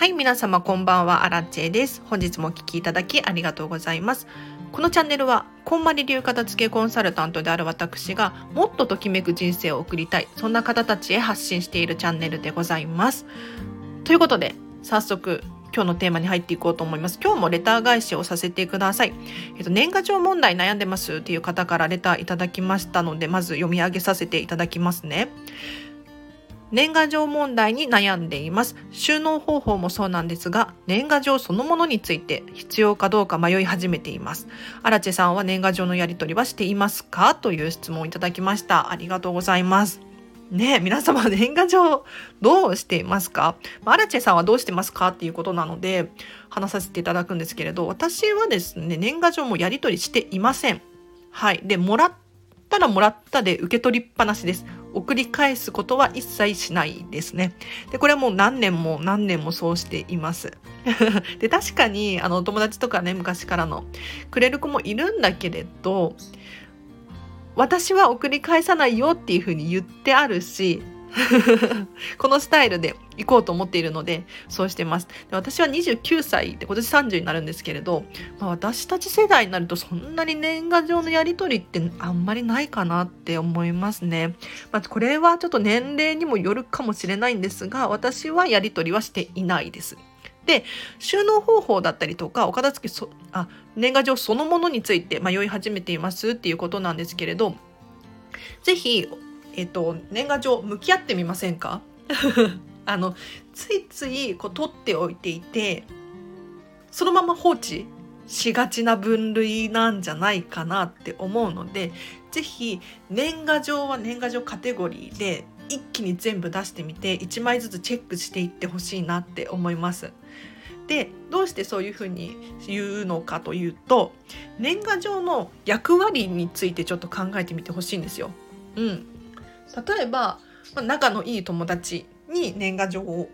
はい、皆様こんばんは、アラチェです。本日もお聴きいただきありがとうございます。このチャンネルは、こんまり流片付けコンサルタントである私が、もっとときめく人生を送りたい、そんな方たちへ発信しているチャンネルでございます。ということで、早速、今日のテーマに入っていこうと思います。今日もレター返しをさせてください。えっと、年賀状問題悩んでますっていう方からレターいただきましたので、まず読み上げさせていただきますね。年賀状問題に悩んでいます。収納方法もそうなんですが、年賀状そのものについて必要かどうか迷い始めています。アラチェさんは年賀状のやり取りはしていますか？という質問をいただきました。ありがとうございます。ね皆様年賀状どうしていますか？アラチェさんはどうしてますかっていうことなので話させていただくんですけれど、私はですね、年賀状もやり取りしていません。はい。で、もらったらもらったで受け取りっぱなしです。送り返すことは一切しないですね。で、これはもう何年も何年もそうしています。で、確かに、あの、友達とかね、昔からの、くれる子もいるんだけれど、私は送り返さないよっていうふうに言ってあるし、このスタイルで行こうと思っているので、そうしてます。で私は29歳で今年30になるんですけれど、まあ、私たち世代になるとそんなに年賀状のやり取りってあんまりないかなって思いますね。まあ、これはちょっと年齢にもよるかもしれないんですが、私はやり取りはしていないです。で収納方法だったりとかお片付けあ年賀状そのものについて迷い始めていますっていうことなんですけれど是非えっと、年賀状向き合ってみませんか？あのついついこう取っておいていてそのまま放置しがちな分類なんじゃないかなって思うので是非年賀状は年賀状カテゴリーで一気に全部出してみて1枚ずつチェックしていってほしいなって思います。でどうしてそういうふうに言うのかというと年賀状の役割についてちょっと考えてみてほしいんですよ。うん、例えば、まあ、仲のいい友達に年賀状を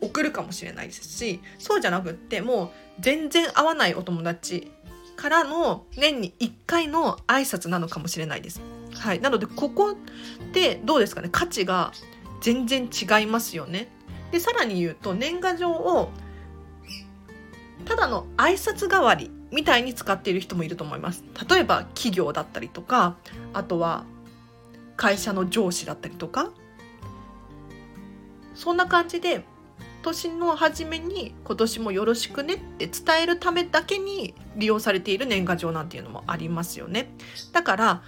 送るかもしれないですしそうじゃなくってもう全然会わないお友達からの年に1回の挨拶なのかもしれないです。はい、なのでここでどうですかね？価値が全然違いますよね。でさらに言うと年賀状をただの挨拶代わりみたいに使っている人もいると思います。例えば企業だったりとかあとは会社の上司だったりとかそんな感じで年の初めに今年もよろしくねって伝えるためだけに利用されている年賀状なんていうのもありますよね。だから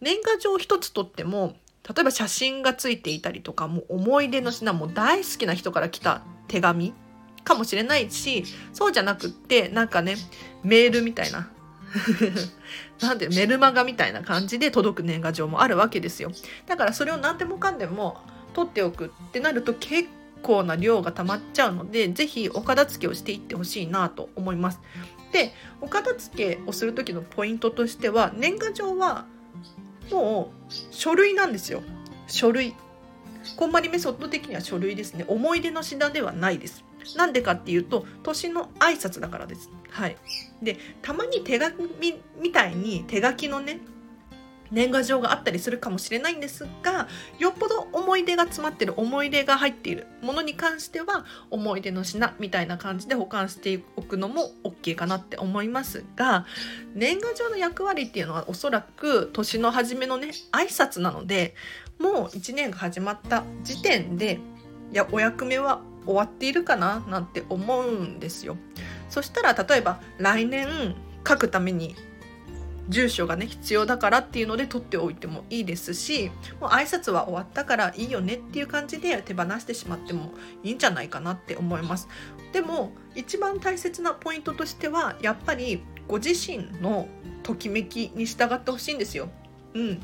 年賀状一つとっても例えば写真がついていたりとかもう思い出の品も大好きな人から来た手紙かもしれないしそうじゃなくってなんかねメールみたいな なんでメルマガみたいな感じで届く年賀状もあるわけですよ。だからそれを何でもかんでも取っておくってなると結構な量が溜まっちゃうので、是非お片付けをしていってほしいなと思います。で、お片付けをする時のポイントとしては、年賀状はもう書類なんですよ。書類。こんまりメソッド的には書類ですね。思い出の品ではないです。なんでかっていうと年の挨拶だからです。はい、でたまに手紙みたいに手書きのね年賀状があったりするかもしれないんですがよっぽど思い出が詰まってる思い出が入っているものに関しては思い出の品みたいな感じで保管しておくのも OK かなって思いますが年賀状の役割っていうのはおそらく年の初めのね挨拶なのでもう1年が始まった時点でいやお役目は終わっているかななんて思うんですよ。そしたら例えば来年書くために住所がね必要だからっていうので取っておいてもいいですしもう挨拶は終わったからいいよねっていう感じで手放してしまってもいいんじゃないかなって思います。でも一番大切なポイントとしてはやっぱりご自身のときめきに従ってほしいんですよ。うん。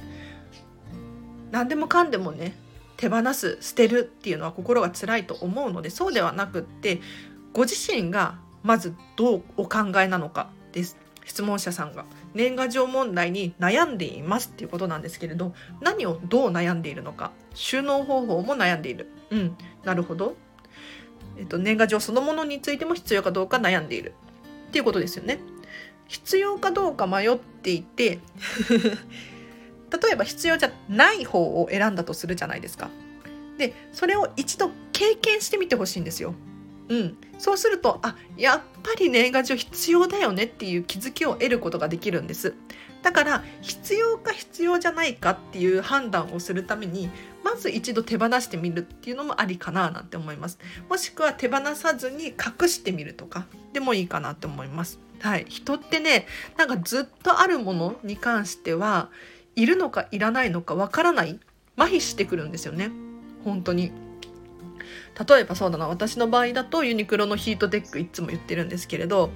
何でもかんでもね手放す捨てるっていうのは心が辛いと思うのでそうではなくってご自身がまずどうお考えなのかです。質問者さんが。年賀状問題に悩んでいますっていうことなんですけれど何をどう悩んでいるのか。収納方法も悩んでいる。うん。なるほど、えっと、年賀状そのものについても必要かどうか悩んでいる。っていうことですよね。必要かどうか迷っていて例えば必要じゃない方を選んだとするじゃないですか。でそれを一度経験してみてほしいんですよ。うん、そうするとあやっぱり年賀状必要だよねっていう気づきを得ることができるんです。だから必要か必要じゃないかっていう判断をするためにまず一度手放してみるっていうのもありかななんて思います。もしくは手放さずに隠してみるとかでもいいかなって思います。はい、人ってねなんかずっとあるものに関してはいるのかいらないのかわからない麻痺してくるんですよね。本当に。例えばそうだな私の場合だとユニクロのヒートテックいつも言ってるんですけれど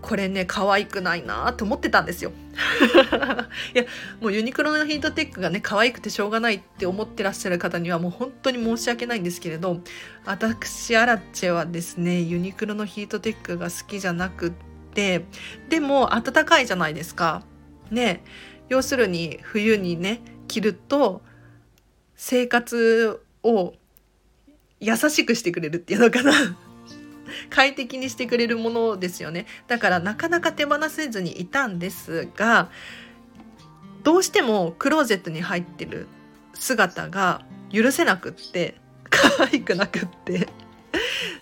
これね可愛くないなと思ってたんですよ。いやもうユニクロのヒートテックがね可愛くてしょうがないって思ってらっしゃる方にはもう本当に申し訳ないんですけれど私アラチェはですねユニクロのヒートテックが好きじゃなくってでも暖かいじゃないですか。ね。要するに冬にね着ると生活を優しくしてくれるっていうのかな。快適にしてくれるものですよね。だからなかなか手放せずにいたんですがどうしてもクローゼットに入ってる姿が許せなくって可愛くなくって。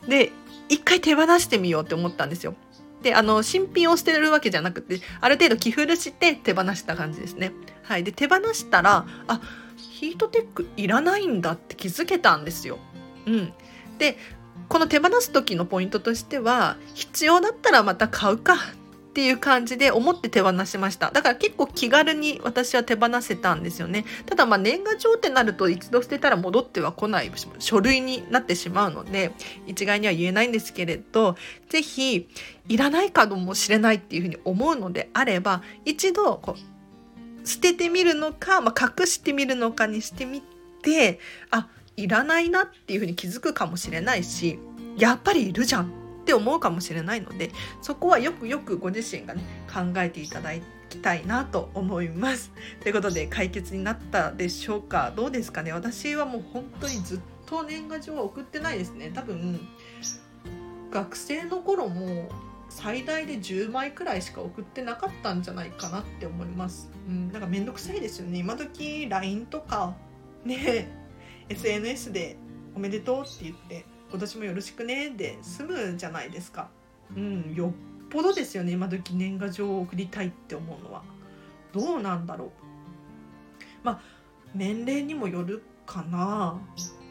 で一回手放してみようって思ったんですよ。あの新品を捨てるわけじゃなくてある程度着古して手放した感じですね。はい。で手放したらあヒートテックいらないんだって気づけたんですよ。うん、でこの手放す時のポイントとしては必要だったらまた買うかっていう感じで思って手放しました。だから結構気軽に私は手放せたんですよね。ただまあ年賀状ってなると一度捨てたら戻っては来ない書類になってしまうので一概には言えないんですけれど是非いらないかもしれないっていうふうに思うのであれば一度こう捨ててみるのか、まあ、隠してみるのかにしてみてあいらないなっていうふうに気づくかもしれないしやっぱりいるじゃん。って思うかもしれないのでそこはよくよくご自身がね考えていただきたいなと思います。ということで解決になったでしょうか？どうですかね？私はもう本当にずっと年賀状は送ってないですね多分学生の頃も最大で10枚くらいしか送ってなかったんじゃないかなって思います。うん、なんかめんどくさいですよね。今時 LINE とかね SNS で「おめでとう」って言って「今年もよろしくね」で済むじゃないですか。うん、よっぽどですよね今時年賀状を送りたいって思うのは。どうなんだろう。まあ年齢にもよるかな。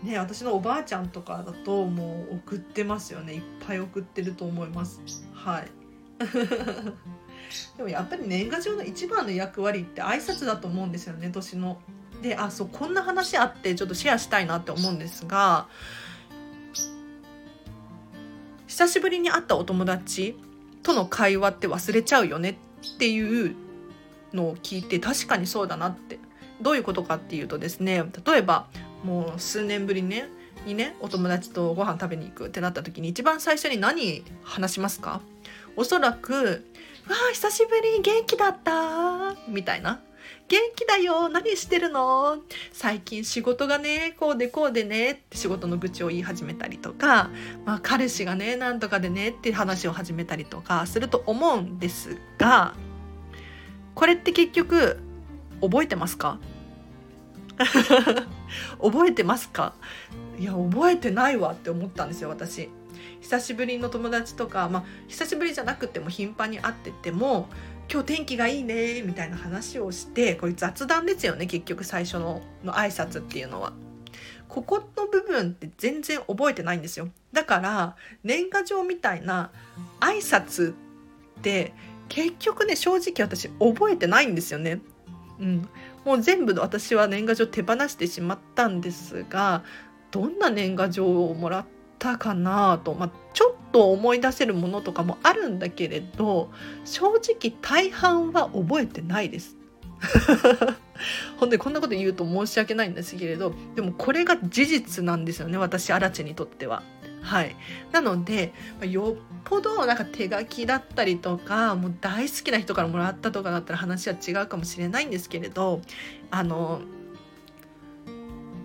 ね私のおばあちゃんとかだともう送ってますよねいっぱい送ってると思います。はい でもやっぱり年賀状の一番の役割って挨拶だと思うんですよね年のであそうこんな話あってちょっとシェアしたいなって思うんですが久しぶりに会ったお友達との会話って忘れちゃうよねっていうのを聞いて確かにそうだなって。どういうことかっていうとですね例えばもう数年ぶりねにねお友達とご飯食べに行くってなった時に一番最初に何話しますか？おそらく「わあ久しぶり元気だった」みたいな。元気だよ。何してるの？最近仕事がねこうでこうでねって仕事の愚痴を言い始めたりとか、まあ、彼氏がねなんとかでねって話を始めたりとかすると思うんですがこれって結局覚えてますか？覚えてますか？いや覚えてないわって思ったんですよ私。久しぶりの友達とかまあ久しぶりじゃなくても頻繁に会ってても今日天気がいいねみたいな話をしてこれ雑談ですよね結局最初のの挨拶っていうのは。ここの部分って全然覚えてないんですよだから年賀状みたいな挨拶って結局ね正直私覚えてないんですよね。うん、もう全部私は年賀状手放してしまったんですがどんな年賀状をもらったかなと、まあ、ちょっと思い出せるものとかもあるんだけれど正直大半は覚えてないです。本当にこんなこと言うと申し訳ないんですけれどでもこれが事実なんですよね私アラチェにとっては。はい、なのでよっぽどなんか手書きだったりとかもう大好きな人からもらったとかだったら話は違うかもしれないんですけれどあの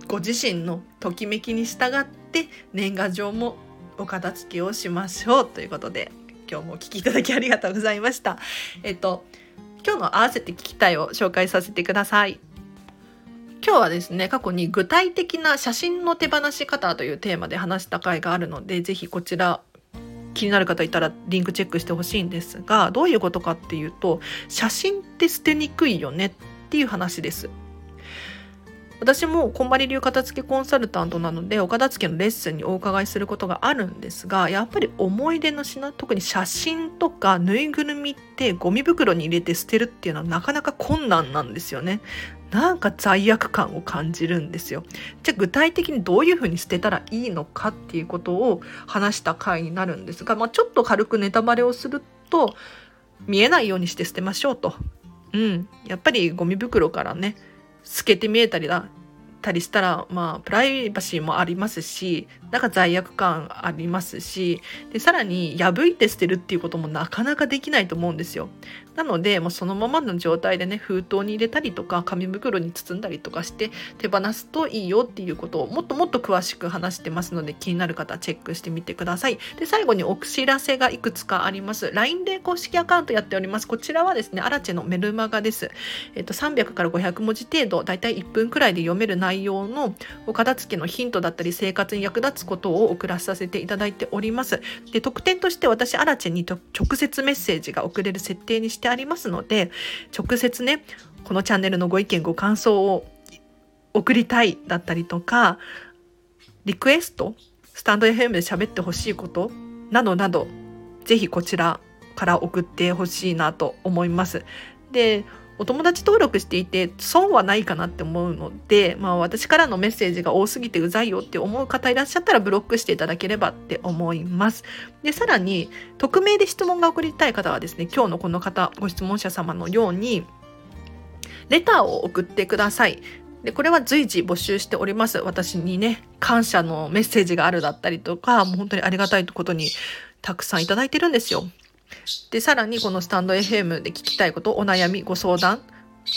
ご自身のときめきに従って年賀状もお片付けをしましょうということで今日もお聴きいただきありがとうございました。えっと今日の合わせて聞きたいを紹介させてください。今日はですね過去に具体的な写真の手放し方というテーマで話した回があるので是非こちら気になる方いたらリンクチェックしてほしいんですがどういうことかっていうと写真って捨てにくいよねっていう話です。私もこんまり流片付けコンサルタントなのでお片付けのレッスンにお伺いすることがあるんですがやっぱり思い出の品特に写真とかぬいぐるみってゴミ袋に入れて捨てるっていうのはなかなか困難なんですよね。なんか罪悪感を感じるんですよ。じゃあ具体的にどういうふうに捨てたらいいのかっていうことを話した回になるんですが、まあ、ちょっと軽くネタバレをすると見えないようにして捨てましょうと。うん、やっぱりゴミ袋からね透けて見えたりだたりしたら、まあ、プライバシーもありますし、なんか罪悪感ありますし、で、さらに破いて捨てるっていうこともなかなかできないと思うんですよ。なので、もうそのままの状態でね、封筒に入れたりとか、紙袋に包んだりとかして手放すといいよっていうことをもっともっと詳しく話してますので、気になる方チェックしてみてください。で、最後にお知らせがいくつかあります。LINE で公式アカウントやっております。こちらはですね、アラチェのメルマガです。えっと、300から500文字程度、だいたい1分くらいで読める内容のお片付けのヒントだったり、生活に役立つことを送らさせていただいております。で、特典として私、アラチェに直接メッセージが送れる設定にしててありますので直接ねこのチャンネルのご意見ご感想を送りたいだったりとかリクエストスタンド FM で喋ってほしいことなどなど是非こちらから送ってほしいなと思います。でお友達登録していて損はないかなって思うので、まあ、私からのメッセージが多すぎてうざいよって思う方いらっしゃったらブロックしていただければって思います。でさらに匿名で質問が送りたい方はですね今日のこの方ご質問者様のようにレターを送ってください。でこれは随時募集しております。私にね感謝のメッセージがあるだったりとかもう本当にありがたいことにたくさんいただいてるんですよ。で、さらにこのスタンド FM で聞きたいこと、お悩み、ご相談、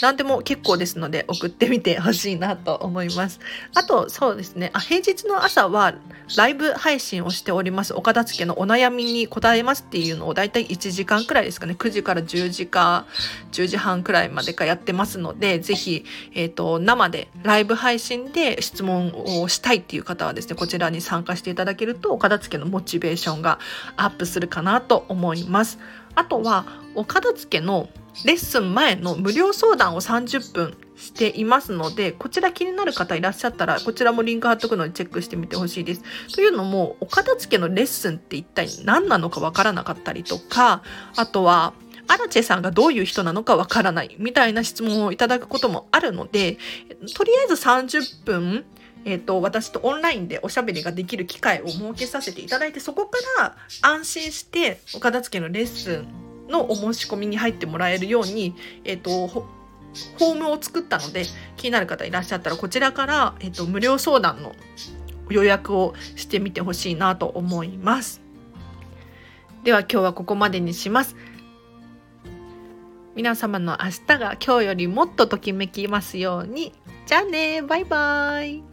何でも結構ですので送ってみてほしいなと思います。あと、そうですね。あ平日の朝はライブ配信をしております。岡田付のお悩みに答えますっていうのをだいたい1時間くらいですかね。9時から10時か10時半くらいまでかやってますので、ぜひ、え、ー、と、生でライブ配信で質問をしたいっていう方はですね、こちらに参加していただけると、岡田付のモチベーションがアップするかなと思います。あとは、お片付のレッスン前の無料相談を30分していますので、こちら気になる方いらっしゃったら、こちらもリンク貼っとくのでチェックしてみてほしいです。というのも、お片付けのレッスンって一体何なのかわからなかったりとか、あとは、アラチェさんがどういう人なのかわからないみたいな質問をいただくこともあるので、とりあえず30分えっ、ー、と、私とオンラインでおしゃべりができる機会を設けさせていただいて、そこから安心して、お片付けのレッスンのお申し込みに入ってもらえるように、えっ、ー、と、ホームを作ったので、気になる方いらっしゃったら、こちらから、えっ、と、無料相談の予約をしてみてほしいなと思います。では今日はここまでにします。皆様の明日が今日よりもっとときめきますように。じゃあねバイバイ